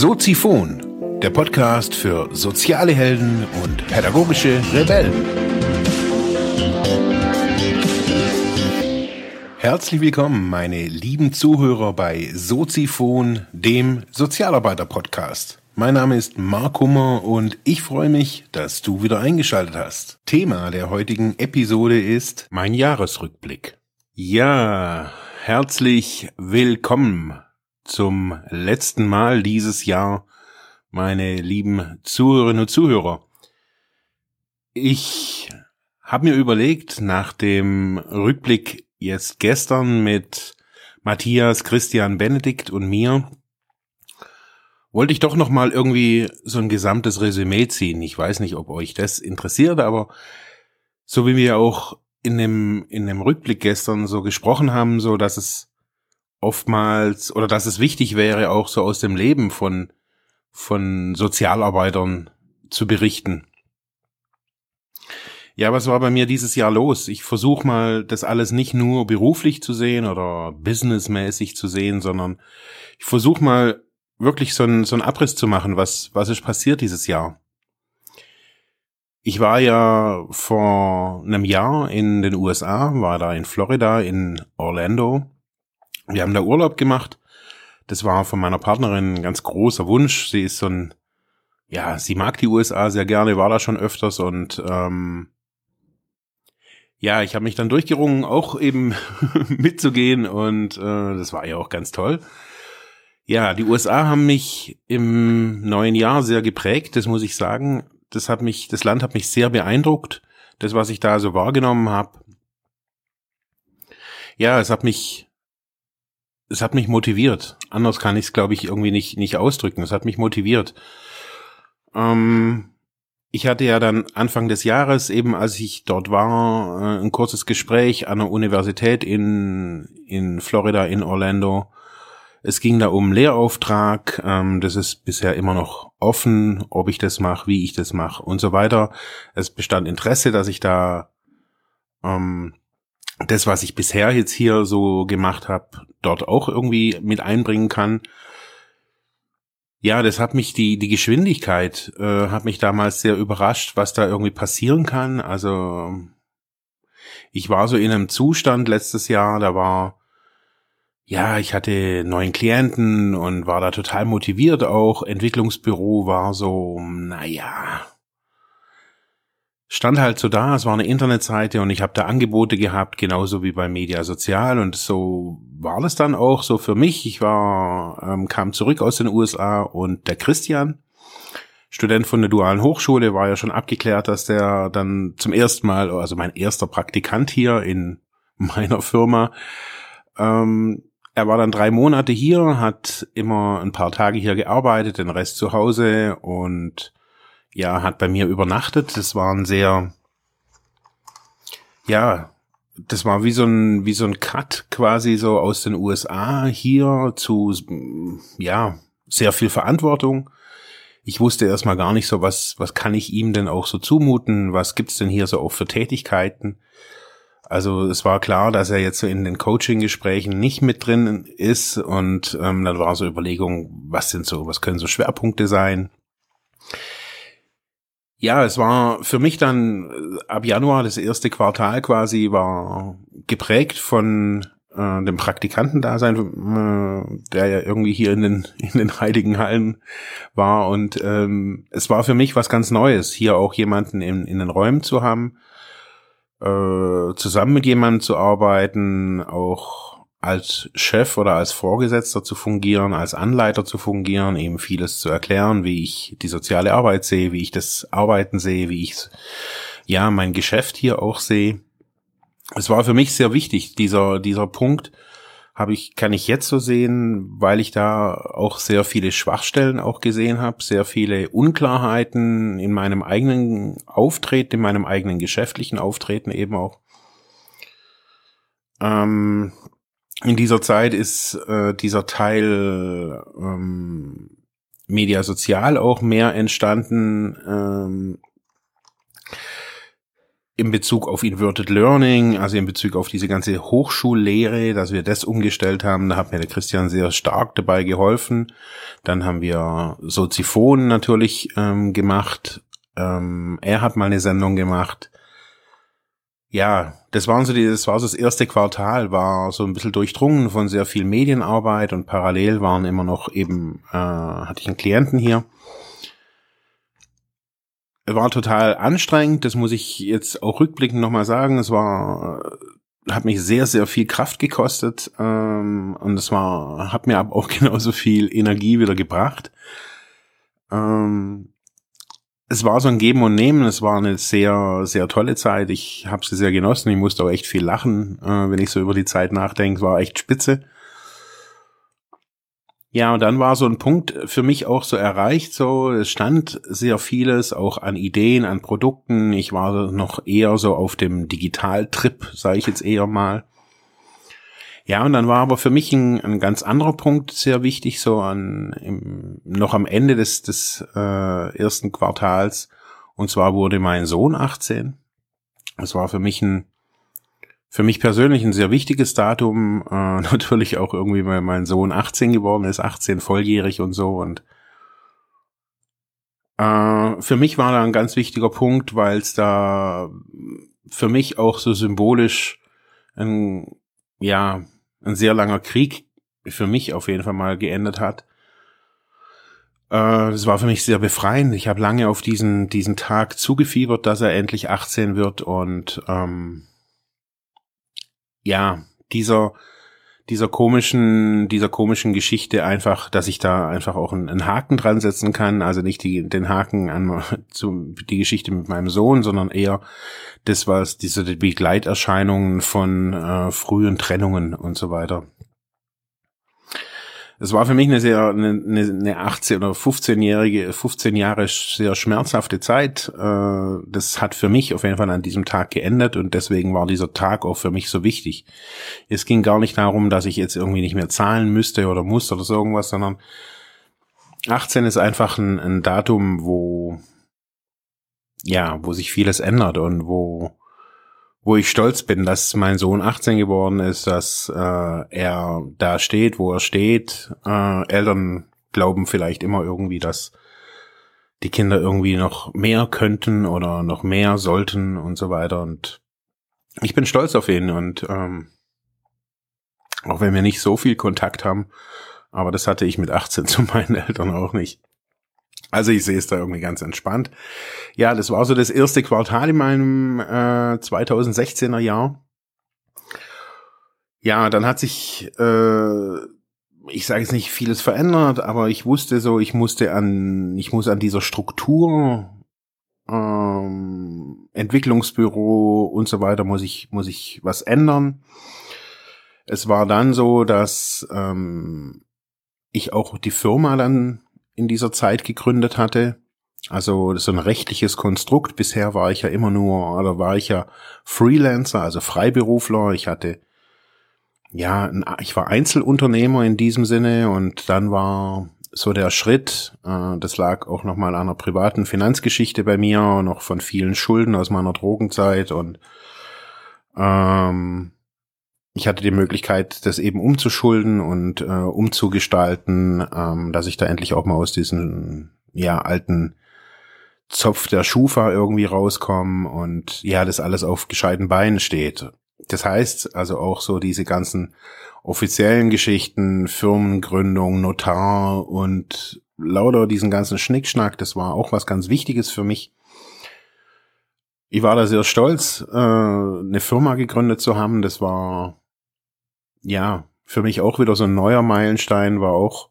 Soziphon, der Podcast für soziale Helden und pädagogische Rebellen. Herzlich willkommen, meine lieben Zuhörer bei Soziphon, dem Sozialarbeiter-Podcast. Mein Name ist Mark Hummer und ich freue mich, dass du wieder eingeschaltet hast. Thema der heutigen Episode ist mein Jahresrückblick. Ja, herzlich willkommen zum letzten Mal dieses Jahr, meine lieben Zuhörerinnen und Zuhörer. Ich habe mir überlegt, nach dem Rückblick jetzt gestern mit Matthias, Christian, Benedikt und mir, wollte ich doch noch mal irgendwie so ein gesamtes Resümee ziehen. Ich weiß nicht, ob euch das interessiert, aber so wie wir auch in dem in dem Rückblick gestern so gesprochen haben, so dass es oftmals oder dass es wichtig wäre, auch so aus dem Leben von, von Sozialarbeitern zu berichten. Ja, was war bei mir dieses Jahr los? Ich versuche mal, das alles nicht nur beruflich zu sehen oder businessmäßig zu sehen, sondern ich versuche mal wirklich so einen, so einen Abriss zu machen, was, was ist passiert dieses Jahr. Ich war ja vor einem Jahr in den USA, war da in Florida, in Orlando wir haben da Urlaub gemacht. Das war von meiner Partnerin ein ganz großer Wunsch. Sie ist so ein, ja, sie mag die USA sehr gerne, war da schon öfters und ähm, ja, ich habe mich dann durchgerungen, auch eben mitzugehen und äh, das war ja auch ganz toll. Ja, die USA haben mich im neuen Jahr sehr geprägt, das muss ich sagen. Das hat mich, das Land hat mich sehr beeindruckt. Das, was ich da so wahrgenommen habe. Ja, es hat mich es hat mich motiviert. Anders kann ich es, glaube ich, irgendwie nicht, nicht ausdrücken. Es hat mich motiviert. Ähm, ich hatte ja dann Anfang des Jahres, eben als ich dort war, äh, ein kurzes Gespräch an der Universität in, in Florida, in Orlando. Es ging da um Lehrauftrag. Ähm, das ist bisher immer noch offen, ob ich das mache, wie ich das mache und so weiter. Es bestand Interesse, dass ich da ähm, das, was ich bisher jetzt hier so gemacht habe, dort auch irgendwie mit einbringen kann. Ja, das hat mich die die Geschwindigkeit äh, hat mich damals sehr überrascht, was da irgendwie passieren kann. Also ich war so in einem Zustand letztes Jahr, da war ja, ich hatte neuen Klienten und war da total motiviert auch. Entwicklungsbüro war so, naja, stand halt so da, es war eine Internetseite und ich habe da Angebote gehabt, genauso wie bei Media Sozial und so war das dann auch so für mich. Ich war, ähm, kam zurück aus den USA und der Christian, Student von der dualen Hochschule, war ja schon abgeklärt, dass der dann zum ersten Mal, also mein erster Praktikant hier in meiner Firma, ähm, er war dann drei Monate hier, hat immer ein paar Tage hier gearbeitet, den Rest zu Hause und ja, hat bei mir übernachtet. Das war ein sehr, ja, das war wie so ein, wie so ein Cut quasi so aus den USA hier zu, ja, sehr viel Verantwortung. Ich wusste erstmal gar nicht so, was, was kann ich ihm denn auch so zumuten? Was gibt's denn hier so auch für Tätigkeiten? Also es war klar, dass er jetzt so in den Coaching-Gesprächen nicht mit drin ist und ähm, dann war so Überlegung, was sind so, was können so Schwerpunkte sein? Ja, es war für mich dann äh, ab Januar das erste Quartal quasi war geprägt von äh, dem Praktikantendasein, äh, der ja irgendwie hier in den in den heiligen Hallen war. Und ähm, es war für mich was ganz Neues, hier auch jemanden in, in den Räumen zu haben, äh, zusammen mit jemandem zu arbeiten, auch als Chef oder als Vorgesetzter zu fungieren, als Anleiter zu fungieren, eben vieles zu erklären, wie ich die soziale Arbeit sehe, wie ich das Arbeiten sehe, wie ich ja mein Geschäft hier auch sehe. Es war für mich sehr wichtig, dieser, dieser Punkt habe ich, kann ich jetzt so sehen, weil ich da auch sehr viele Schwachstellen auch gesehen habe, sehr viele Unklarheiten in meinem eigenen Auftreten, in meinem eigenen geschäftlichen Auftreten eben auch. Ähm, in dieser Zeit ist äh, dieser Teil ähm, Media Sozial auch mehr entstanden. Ähm, in Bezug auf Inverted Learning, also in Bezug auf diese ganze Hochschullehre, dass wir das umgestellt haben. Da hat mir der Christian sehr stark dabei geholfen. Dann haben wir Soziphon natürlich ähm, gemacht. Ähm, er hat mal eine Sendung gemacht. Ja, das waren so die, das war so das erste Quartal, war so ein bisschen durchdrungen von sehr viel Medienarbeit und parallel waren immer noch eben, äh, hatte ich einen Klienten hier war total anstrengend, das muss ich jetzt auch rückblickend nochmal sagen. Es war, hat mich sehr, sehr viel Kraft gekostet ähm, und es war, hat mir aber auch genauso viel Energie wieder gebracht. Ähm, es war so ein Geben und Nehmen, es war eine sehr, sehr tolle Zeit. Ich habe sie sehr genossen, ich musste auch echt viel lachen, äh, wenn ich so über die Zeit nachdenke, war echt spitze. Ja, und dann war so ein Punkt für mich auch so erreicht, so, es stand sehr vieles, auch an Ideen, an Produkten. Ich war noch eher so auf dem Digitaltrip, sage ich jetzt eher mal. Ja, und dann war aber für mich ein, ein ganz anderer Punkt sehr wichtig, so an, im, noch am Ende des, des äh, ersten Quartals. Und zwar wurde mein Sohn 18. Es war für mich ein für mich persönlich ein sehr wichtiges Datum. Äh, natürlich auch irgendwie, weil mein Sohn 18 geworden ist, 18 volljährig und so. Und äh, für mich war da ein ganz wichtiger Punkt, weil es da für mich auch so symbolisch ein, ja, ein sehr langer Krieg für mich auf jeden Fall mal geendet hat. Äh, das war für mich sehr befreiend. Ich habe lange auf diesen, diesen Tag zugefiebert, dass er endlich 18 wird und ähm, ja, dieser, dieser komischen, dieser komischen Geschichte einfach, dass ich da einfach auch einen, einen Haken dran setzen kann. Also nicht die, den Haken an zu, die Geschichte mit meinem Sohn, sondern eher das, was diese Begleiterscheinungen von äh, frühen Trennungen und so weiter es war für mich eine sehr, eine, eine 18 oder 15-jährige, 15 Jahre sehr schmerzhafte Zeit. Äh, das hat für mich auf jeden Fall an diesem Tag geändert und deswegen war dieser Tag auch für mich so wichtig. Es ging gar nicht darum, dass ich jetzt irgendwie nicht mehr zahlen müsste oder muss oder so irgendwas, sondern 18 ist einfach ein, ein Datum, wo, ja, wo sich vieles ändert und wo, wo ich stolz bin, dass mein Sohn 18 geworden ist, dass äh, er da steht, wo er steht. Äh, Eltern glauben vielleicht immer irgendwie, dass die Kinder irgendwie noch mehr könnten oder noch mehr sollten und so weiter. Und ich bin stolz auf ihn und ähm, auch wenn wir nicht so viel Kontakt haben, aber das hatte ich mit 18 zu meinen Eltern auch nicht. Also ich sehe es da irgendwie ganz entspannt. Ja, das war so das erste Quartal in meinem äh, 2016er Jahr. Ja, dann hat sich, äh, ich sage jetzt nicht vieles verändert, aber ich wusste so, ich musste an, ich muss an dieser Struktur, ähm, Entwicklungsbüro und so weiter, muss ich, muss ich was ändern. Es war dann so, dass ähm, ich auch die Firma dann in dieser Zeit gegründet hatte. Also so ein rechtliches Konstrukt. Bisher war ich ja immer nur, oder war ich ja Freelancer, also Freiberufler. Ich hatte, ja, ich war Einzelunternehmer in diesem Sinne und dann war so der Schritt, äh, das lag auch nochmal an einer privaten Finanzgeschichte bei mir, noch von vielen Schulden aus meiner Drogenzeit und ähm, ich hatte die Möglichkeit, das eben umzuschulden und äh, umzugestalten, ähm, dass ich da endlich auch mal aus diesem ja alten Zopf der Schufa irgendwie rauskomme und ja, das alles auf gescheiten Beinen steht. Das heißt also auch so diese ganzen offiziellen Geschichten, Firmengründung, Notar und lauter diesen ganzen Schnickschnack, das war auch was ganz Wichtiges für mich. Ich war da sehr stolz, äh, eine Firma gegründet zu haben. Das war ja, für mich auch wieder so ein neuer Meilenstein, war auch,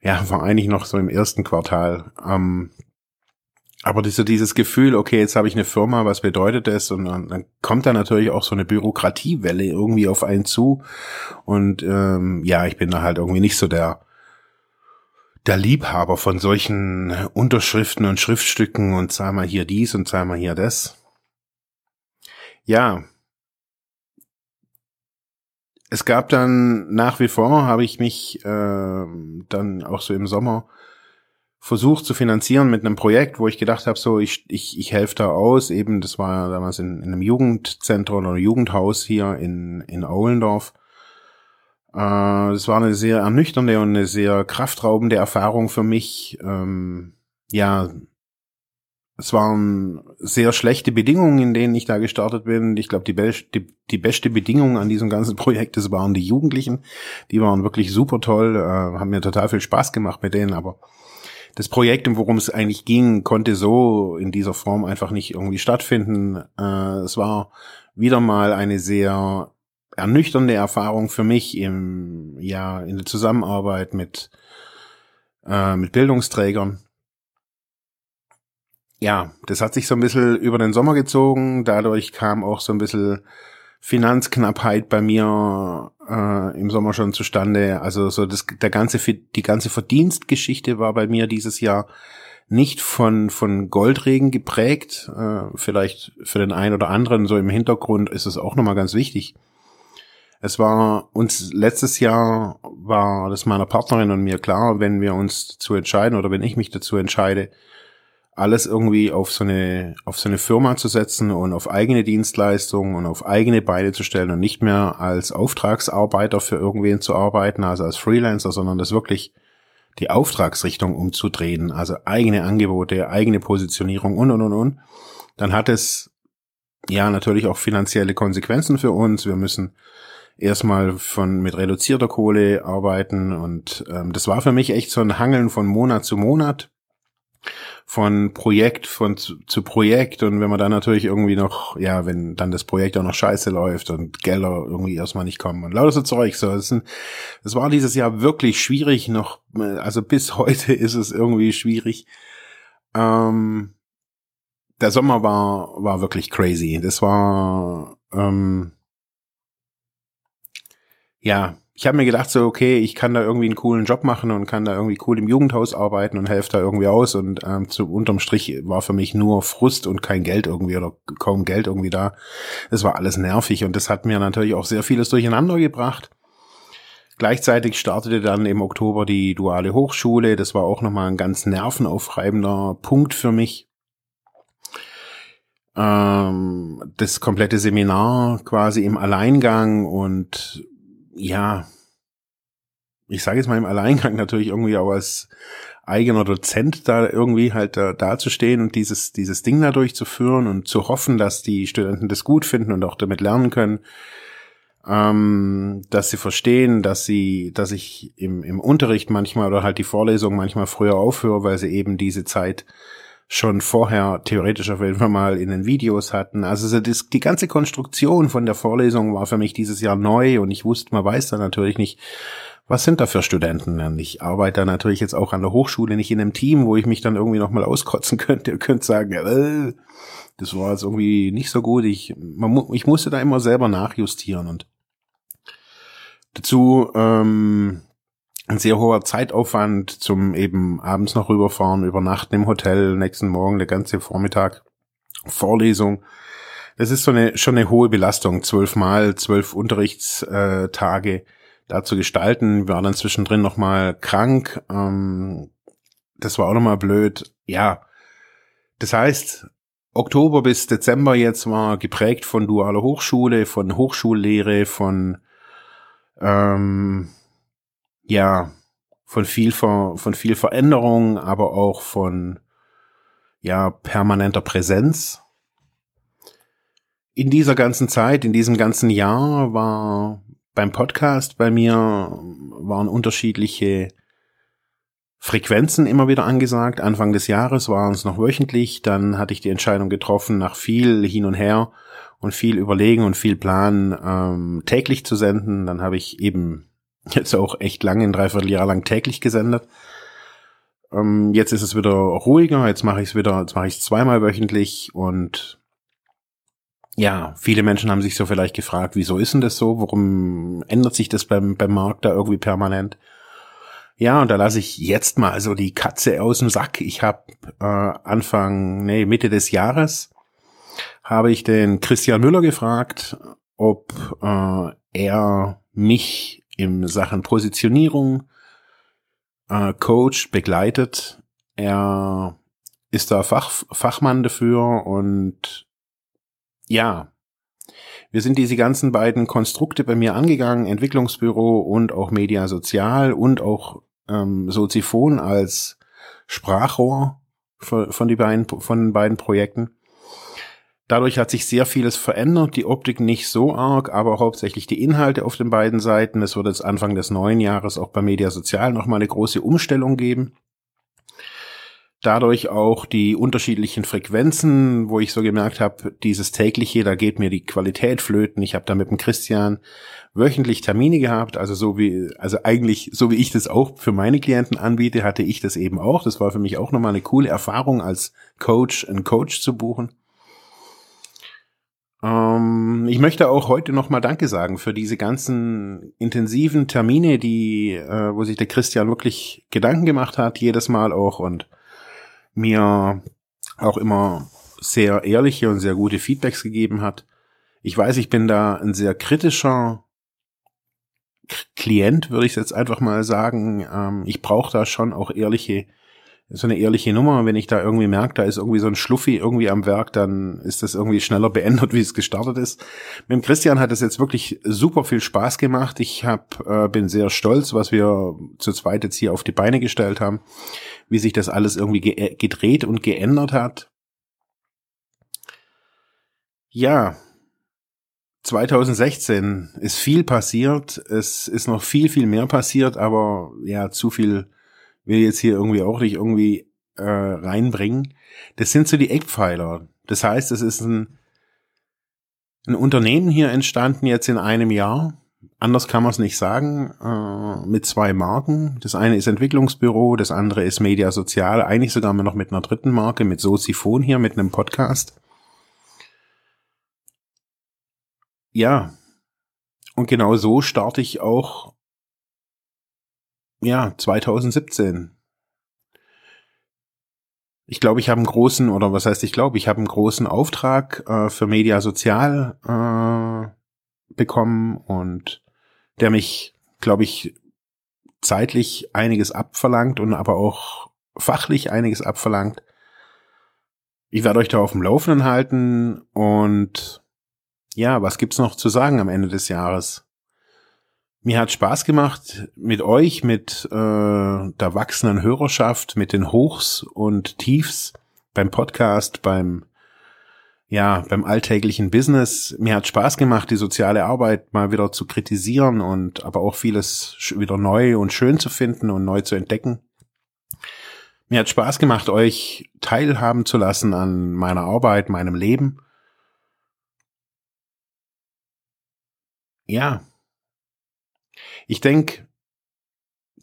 ja, war eigentlich noch so im ersten Quartal. Ähm, aber diese, dieses Gefühl, okay, jetzt habe ich eine Firma, was bedeutet das? Und dann, dann kommt da natürlich auch so eine Bürokratiewelle irgendwie auf einen zu. Und ähm, ja, ich bin da halt irgendwie nicht so der, der Liebhaber von solchen Unterschriften und Schriftstücken und zahl mal hier dies und zahl mal hier das. Ja, es gab dann nach wie vor, habe ich mich äh, dann auch so im Sommer versucht zu finanzieren mit einem Projekt, wo ich gedacht habe, so ich, ich, ich helfe da aus. Eben, das war damals in, in einem Jugendzentrum oder Jugendhaus hier in, in Ohlendorf. Äh, das war eine sehr ernüchternde und eine sehr kraftraubende Erfahrung für mich. Ähm, ja, es waren sehr schlechte Bedingungen, in denen ich da gestartet bin. Ich glaube, die, be die, die, beste Bedingung an diesem ganzen Projekt, das waren die Jugendlichen. Die waren wirklich super toll, äh, haben mir total viel Spaß gemacht mit denen, aber das Projekt, worum es eigentlich ging, konnte so in dieser Form einfach nicht irgendwie stattfinden. Äh, es war wieder mal eine sehr ernüchternde Erfahrung für mich im, ja, in der Zusammenarbeit mit, äh, mit Bildungsträgern. Ja, das hat sich so ein bisschen über den Sommer gezogen. Dadurch kam auch so ein bisschen Finanzknappheit bei mir äh, im Sommer schon zustande. Also so das, der ganze, die ganze Verdienstgeschichte war bei mir dieses Jahr nicht von, von Goldregen geprägt. Äh, vielleicht für den einen oder anderen so im Hintergrund ist es auch nochmal ganz wichtig. Es war uns letztes Jahr war das meiner Partnerin und mir klar, wenn wir uns dazu entscheiden oder wenn ich mich dazu entscheide, alles irgendwie auf so eine, auf so eine Firma zu setzen und auf eigene Dienstleistungen und auf eigene Beine zu stellen und nicht mehr als Auftragsarbeiter für irgendwen zu arbeiten, also als Freelancer, sondern das wirklich die Auftragsrichtung umzudrehen, also eigene Angebote, eigene Positionierung und, und, und, und, dann hat es ja natürlich auch finanzielle Konsequenzen für uns. Wir müssen erstmal von mit reduzierter Kohle arbeiten und ähm, das war für mich echt so ein Hangeln von Monat zu Monat von Projekt von zu, zu, Projekt und wenn man dann natürlich irgendwie noch, ja, wenn dann das Projekt auch noch scheiße läuft und Gelder irgendwie erstmal nicht kommen und lauter so Zeug, so, sind, das war dieses Jahr wirklich schwierig noch, also bis heute ist es irgendwie schwierig. Ähm, der Sommer war, war wirklich crazy. Das war, ähm, ja, ich habe mir gedacht so, okay, ich kann da irgendwie einen coolen Job machen und kann da irgendwie cool im Jugendhaus arbeiten und helfe da irgendwie aus und ähm, zu unterm Strich war für mich nur Frust und kein Geld irgendwie oder kaum Geld irgendwie da. Es war alles nervig und das hat mir natürlich auch sehr vieles durcheinander gebracht. Gleichzeitig startete dann im Oktober die duale Hochschule. Das war auch nochmal ein ganz nervenaufreibender Punkt für mich. Ähm, das komplette Seminar quasi im Alleingang und ja, ich sage jetzt mal im Alleingang natürlich irgendwie auch als eigener Dozent da irgendwie halt da dazustehen und dieses, dieses Ding da durchzuführen und zu hoffen, dass die Studenten das gut finden und auch damit lernen können, ähm, dass sie verstehen, dass sie, dass ich im, im Unterricht manchmal oder halt die Vorlesung manchmal früher aufhöre, weil sie eben diese Zeit schon vorher theoretisch auf jeden Fall mal in den Videos hatten. Also so das, die ganze Konstruktion von der Vorlesung war für mich dieses Jahr neu und ich wusste, man weiß da natürlich nicht, was sind da für Studenten? Und ich arbeite da natürlich jetzt auch an der Hochschule, nicht in einem Team, wo ich mich dann irgendwie nochmal auskotzen könnte. Ihr könnt sagen, äh, das war jetzt irgendwie nicht so gut. Ich, man, ich musste da immer selber nachjustieren und dazu ähm, ein sehr hoher Zeitaufwand zum eben abends noch rüberfahren, übernachten im Hotel, nächsten Morgen der ganze Vormittag Vorlesung. Das ist so eine schon eine hohe Belastung, zwölfmal zwölf Unterrichtstage da zu gestalten. Wir waren dann zwischendrin noch mal krank. Ähm, das war auch noch mal blöd. Ja, das heißt, Oktober bis Dezember jetzt war geprägt von dualer Hochschule, von Hochschullehre, von ähm, ja, von viel, von viel Veränderung, aber auch von, ja, permanenter Präsenz. In dieser ganzen Zeit, in diesem ganzen Jahr war beim Podcast bei mir waren unterschiedliche Frequenzen immer wieder angesagt. Anfang des Jahres waren es noch wöchentlich. Dann hatte ich die Entscheidung getroffen, nach viel hin und her und viel Überlegen und viel Planen ähm, täglich zu senden. Dann habe ich eben Jetzt auch echt lange, ein Dreivierteljahr lang täglich gesendet. Ähm, jetzt ist es wieder ruhiger, jetzt mache ich es wieder, jetzt mache ich es zweimal wöchentlich und ja, viele Menschen haben sich so vielleicht gefragt, wieso ist denn das so? Warum ändert sich das beim, beim Markt da irgendwie permanent? Ja, und da lasse ich jetzt mal so die Katze aus dem Sack. Ich habe äh, Anfang, nee, Mitte des Jahres habe ich den Christian Müller gefragt, ob äh, er mich in Sachen Positionierung äh, coacht, begleitet Er ist da Fach, Fachmann dafür und ja, wir sind diese ganzen beiden Konstrukte bei mir angegangen, Entwicklungsbüro und auch Media Sozial und auch ähm, Soziphon als Sprachrohr von, von, die beiden, von den beiden Projekten. Dadurch hat sich sehr vieles verändert, die Optik nicht so arg, aber hauptsächlich die Inhalte auf den beiden Seiten. Es wird jetzt Anfang des neuen Jahres auch bei Media Sozial nochmal eine große Umstellung geben dadurch auch die unterschiedlichen Frequenzen, wo ich so gemerkt habe, dieses tägliche, da geht mir die Qualität flöten. Ich habe da mit dem Christian wöchentlich Termine gehabt, also so wie, also eigentlich so wie ich das auch für meine Klienten anbiete, hatte ich das eben auch. Das war für mich auch nochmal eine coole Erfahrung, als Coach einen Coach zu buchen. Ähm, ich möchte auch heute nochmal Danke sagen für diese ganzen intensiven Termine, die, äh, wo sich der Christian wirklich Gedanken gemacht hat, jedes Mal auch und mir auch immer sehr ehrliche und sehr gute Feedbacks gegeben hat. Ich weiß, ich bin da ein sehr kritischer Klient, würde ich jetzt einfach mal sagen. Ähm, ich brauche da schon auch ehrliche, so eine ehrliche Nummer. Wenn ich da irgendwie merke, da ist irgendwie so ein Schluffi irgendwie am Werk, dann ist das irgendwie schneller beendet, wie es gestartet ist. Mit dem Christian hat es jetzt wirklich super viel Spaß gemacht. Ich hab, äh, bin sehr stolz, was wir zu zweit jetzt hier auf die Beine gestellt haben wie sich das alles irgendwie ge gedreht und geändert hat. Ja, 2016 ist viel passiert. Es ist noch viel, viel mehr passiert, aber ja, zu viel will jetzt hier irgendwie auch nicht irgendwie äh, reinbringen. Das sind so die Eckpfeiler. Das heißt, es ist ein, ein Unternehmen hier entstanden jetzt in einem Jahr anders kann man es nicht sagen, äh, mit zwei Marken. Das eine ist Entwicklungsbüro, das andere ist Media Sozial, eigentlich sogar noch mit einer dritten Marke, mit Soziphon hier, mit einem Podcast. Ja, und genau so starte ich auch, ja, 2017. Ich glaube, ich habe einen großen, oder was heißt ich glaube, ich habe einen großen Auftrag äh, für Media Sozial äh, bekommen und der mich, glaube ich, zeitlich einiges abverlangt und aber auch fachlich einiges abverlangt. Ich werde euch da auf dem Laufenden halten und ja, was gibt's noch zu sagen am Ende des Jahres? Mir hat Spaß gemacht mit euch, mit äh, der wachsenden Hörerschaft, mit den Hochs und Tiefs beim Podcast, beim ja, beim alltäglichen Business. Mir hat Spaß gemacht, die soziale Arbeit mal wieder zu kritisieren und aber auch vieles wieder neu und schön zu finden und neu zu entdecken. Mir hat Spaß gemacht, euch teilhaben zu lassen an meiner Arbeit, meinem Leben. Ja. Ich denke,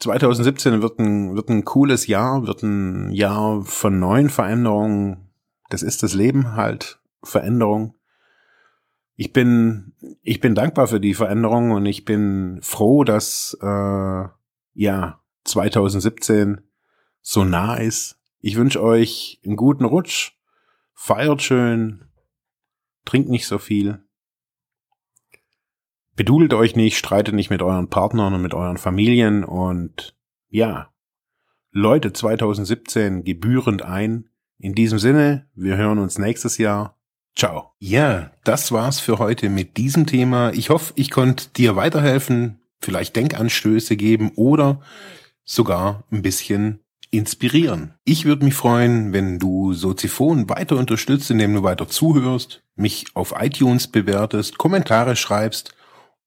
2017 wird ein, wird ein cooles Jahr, wird ein Jahr von neuen Veränderungen. Das ist das Leben halt. Veränderung. Ich bin, ich bin dankbar für die Veränderung und ich bin froh, dass äh, ja 2017 so nah ist. Ich wünsche euch einen guten Rutsch, feiert schön, trinkt nicht so viel, bedudelt euch nicht, streitet nicht mit euren Partnern und mit euren Familien und ja, Leute 2017 gebührend ein. In diesem Sinne, wir hören uns nächstes Jahr. Ciao. Ja, das war's für heute mit diesem Thema. Ich hoffe, ich konnte dir weiterhelfen, vielleicht Denkanstöße geben oder sogar ein bisschen inspirieren. Ich würde mich freuen, wenn du Soziphon weiter unterstützt, indem du weiter zuhörst, mich auf iTunes bewertest, Kommentare schreibst